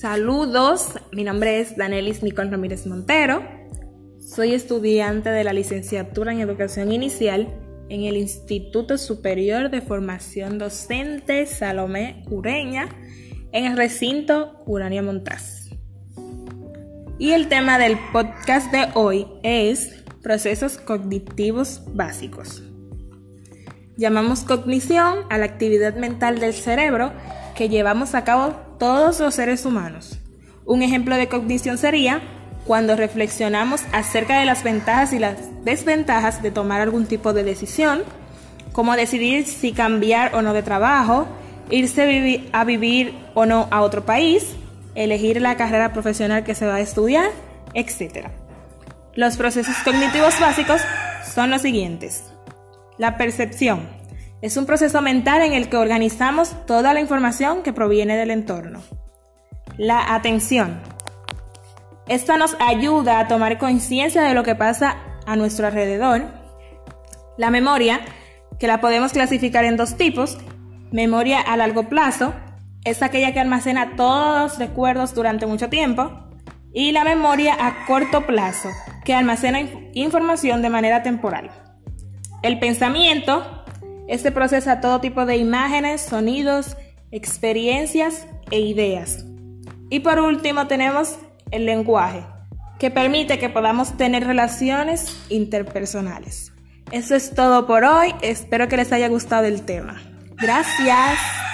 Saludos, mi nombre es Danelis Nicole Ramírez Montero. Soy estudiante de la licenciatura en Educación Inicial en el Instituto Superior de Formación Docente Salomé Ureña en el recinto Urania Montaz. Y el tema del podcast de hoy es procesos cognitivos básicos. Llamamos cognición a la actividad mental del cerebro que llevamos a cabo todos los seres humanos. Un ejemplo de cognición sería cuando reflexionamos acerca de las ventajas y las desventajas de tomar algún tipo de decisión, como decidir si cambiar o no de trabajo, irse a vivir o no a otro país, elegir la carrera profesional que se va a estudiar, etc. Los procesos cognitivos básicos son los siguientes. La percepción es un proceso mental en el que organizamos toda la información que proviene del entorno. La atención. Esta nos ayuda a tomar conciencia de lo que pasa a nuestro alrededor. La memoria, que la podemos clasificar en dos tipos. Memoria a largo plazo, es aquella que almacena todos los recuerdos durante mucho tiempo. Y la memoria a corto plazo, que almacena información de manera temporal. El pensamiento este procesa todo tipo de imágenes, sonidos, experiencias e ideas. Y por último tenemos el lenguaje, que permite que podamos tener relaciones interpersonales. Eso es todo por hoy, espero que les haya gustado el tema. Gracias.